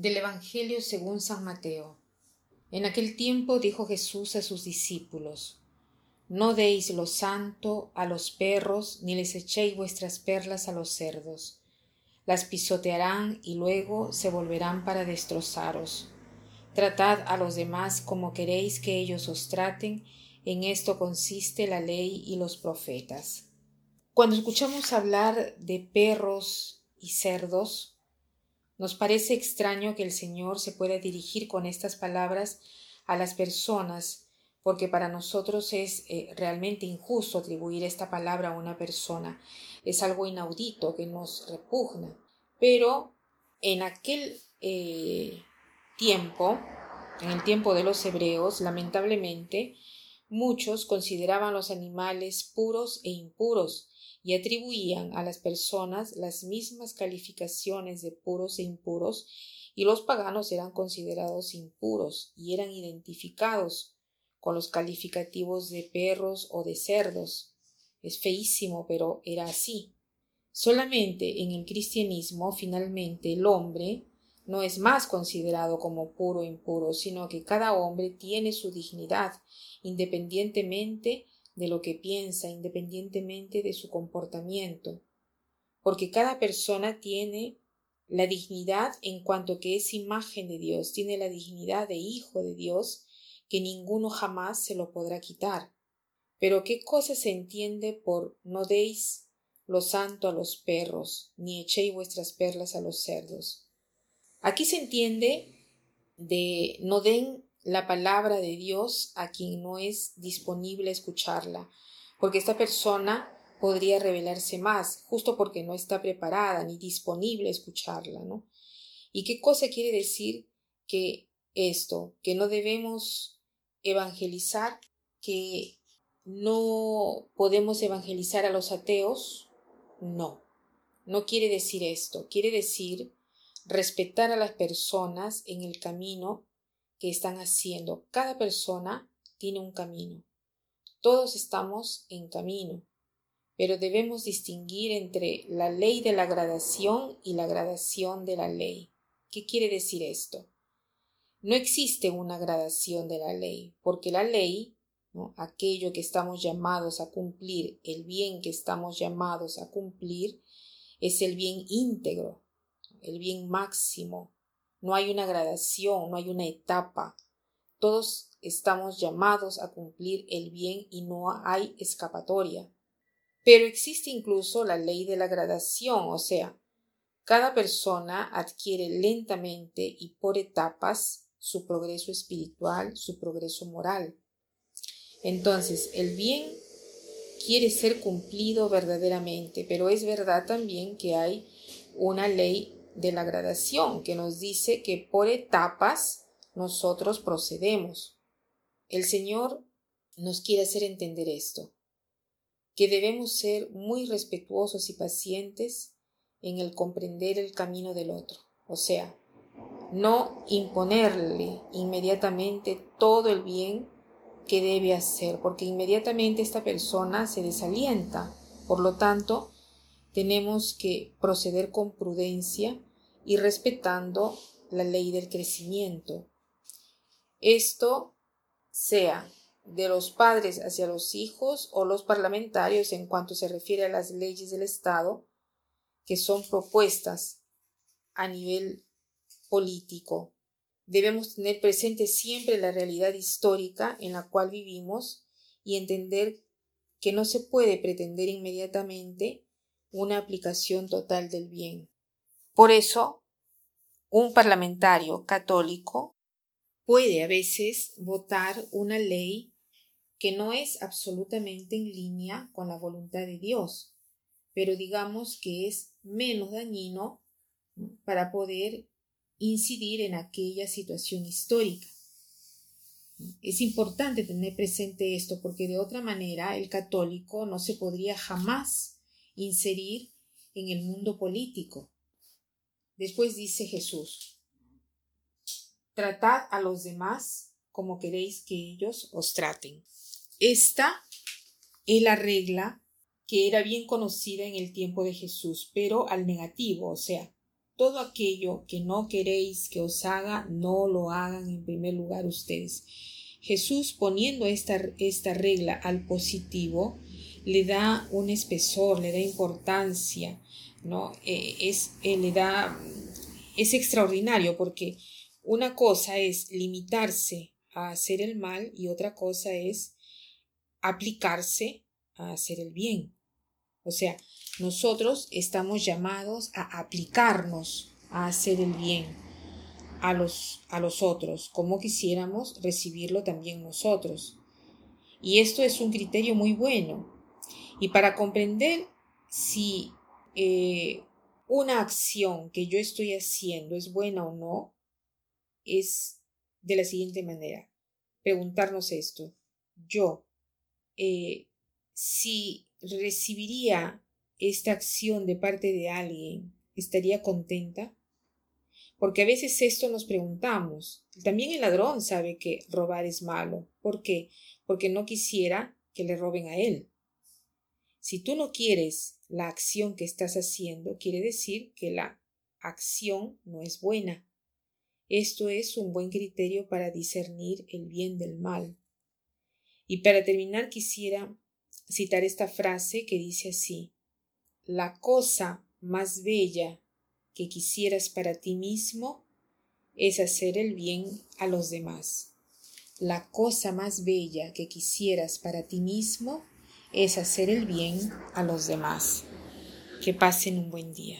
Del Evangelio según San Mateo. En aquel tiempo dijo Jesús a sus discípulos, No deis lo santo a los perros, ni les echéis vuestras perlas a los cerdos. Las pisotearán y luego se volverán para destrozaros. Tratad a los demás como queréis que ellos os traten, en esto consiste la ley y los profetas. Cuando escuchamos hablar de perros y cerdos, nos parece extraño que el Señor se pueda dirigir con estas palabras a las personas, porque para nosotros es eh, realmente injusto atribuir esta palabra a una persona. Es algo inaudito que nos repugna. Pero en aquel eh, tiempo, en el tiempo de los hebreos, lamentablemente, muchos consideraban los animales puros e impuros, y atribuían a las personas las mismas calificaciones de puros e impuros, y los paganos eran considerados impuros y eran identificados con los calificativos de perros o de cerdos. Es feísimo, pero era así. Solamente en el cristianismo, finalmente, el hombre no es más considerado como puro o impuro, sino que cada hombre tiene su dignidad, independientemente de lo que piensa independientemente de su comportamiento, porque cada persona tiene la dignidad en cuanto que es imagen de Dios, tiene la dignidad de hijo de Dios, que ninguno jamás se lo podrá quitar. Pero ¿qué cosa se entiende por no deis lo santo a los perros, ni echéis vuestras perlas a los cerdos? Aquí se entiende de no den la palabra de Dios a quien no es disponible escucharla, porque esta persona podría revelarse más, justo porque no está preparada ni disponible a escucharla, ¿no? ¿Y qué cosa quiere decir que esto, que no debemos evangelizar, que no podemos evangelizar a los ateos? No, no quiere decir esto, quiere decir respetar a las personas en el camino que están haciendo. Cada persona tiene un camino. Todos estamos en camino, pero debemos distinguir entre la ley de la gradación y la gradación de la ley. ¿Qué quiere decir esto? No existe una gradación de la ley, porque la ley, aquello que estamos llamados a cumplir, el bien que estamos llamados a cumplir, es el bien íntegro, el bien máximo, no hay una gradación, no hay una etapa. Todos estamos llamados a cumplir el bien y no hay escapatoria. Pero existe incluso la ley de la gradación, o sea, cada persona adquiere lentamente y por etapas su progreso espiritual, su progreso moral. Entonces, el bien quiere ser cumplido verdaderamente, pero es verdad también que hay una ley de la gradación que nos dice que por etapas nosotros procedemos. El Señor nos quiere hacer entender esto, que debemos ser muy respetuosos y pacientes en el comprender el camino del otro, o sea, no imponerle inmediatamente todo el bien que debe hacer, porque inmediatamente esta persona se desalienta. Por lo tanto, tenemos que proceder con prudencia y respetando la ley del crecimiento. Esto sea de los padres hacia los hijos o los parlamentarios en cuanto se refiere a las leyes del Estado que son propuestas a nivel político. Debemos tener presente siempre la realidad histórica en la cual vivimos y entender que no se puede pretender inmediatamente una aplicación total del bien. Por eso, un parlamentario católico puede a veces votar una ley que no es absolutamente en línea con la voluntad de Dios, pero digamos que es menos dañino para poder incidir en aquella situación histórica. Es importante tener presente esto porque de otra manera el católico no se podría jamás inserir en el mundo político Después dice Jesús, tratad a los demás como queréis que ellos os traten. Esta es la regla que era bien conocida en el tiempo de Jesús, pero al negativo, o sea, todo aquello que no queréis que os haga, no lo hagan en primer lugar ustedes. Jesús poniendo esta, esta regla al positivo, le da un espesor, le da importancia, ¿no? Eh, es, eh, le da, es extraordinario porque una cosa es limitarse a hacer el mal y otra cosa es aplicarse a hacer el bien. O sea, nosotros estamos llamados a aplicarnos a hacer el bien a los, a los otros, como quisiéramos recibirlo también nosotros. Y esto es un criterio muy bueno. Y para comprender si eh, una acción que yo estoy haciendo es buena o no, es de la siguiente manera. Preguntarnos esto. Yo, eh, si recibiría esta acción de parte de alguien, ¿estaría contenta? Porque a veces esto nos preguntamos. También el ladrón sabe que robar es malo. ¿Por qué? Porque no quisiera que le roben a él. Si tú no quieres la acción que estás haciendo, quiere decir que la acción no es buena. Esto es un buen criterio para discernir el bien del mal. Y para terminar quisiera citar esta frase que dice así La cosa más bella que quisieras para ti mismo es hacer el bien a los demás. La cosa más bella que quisieras para ti mismo es hacer el bien a los demás. Que pasen un buen día.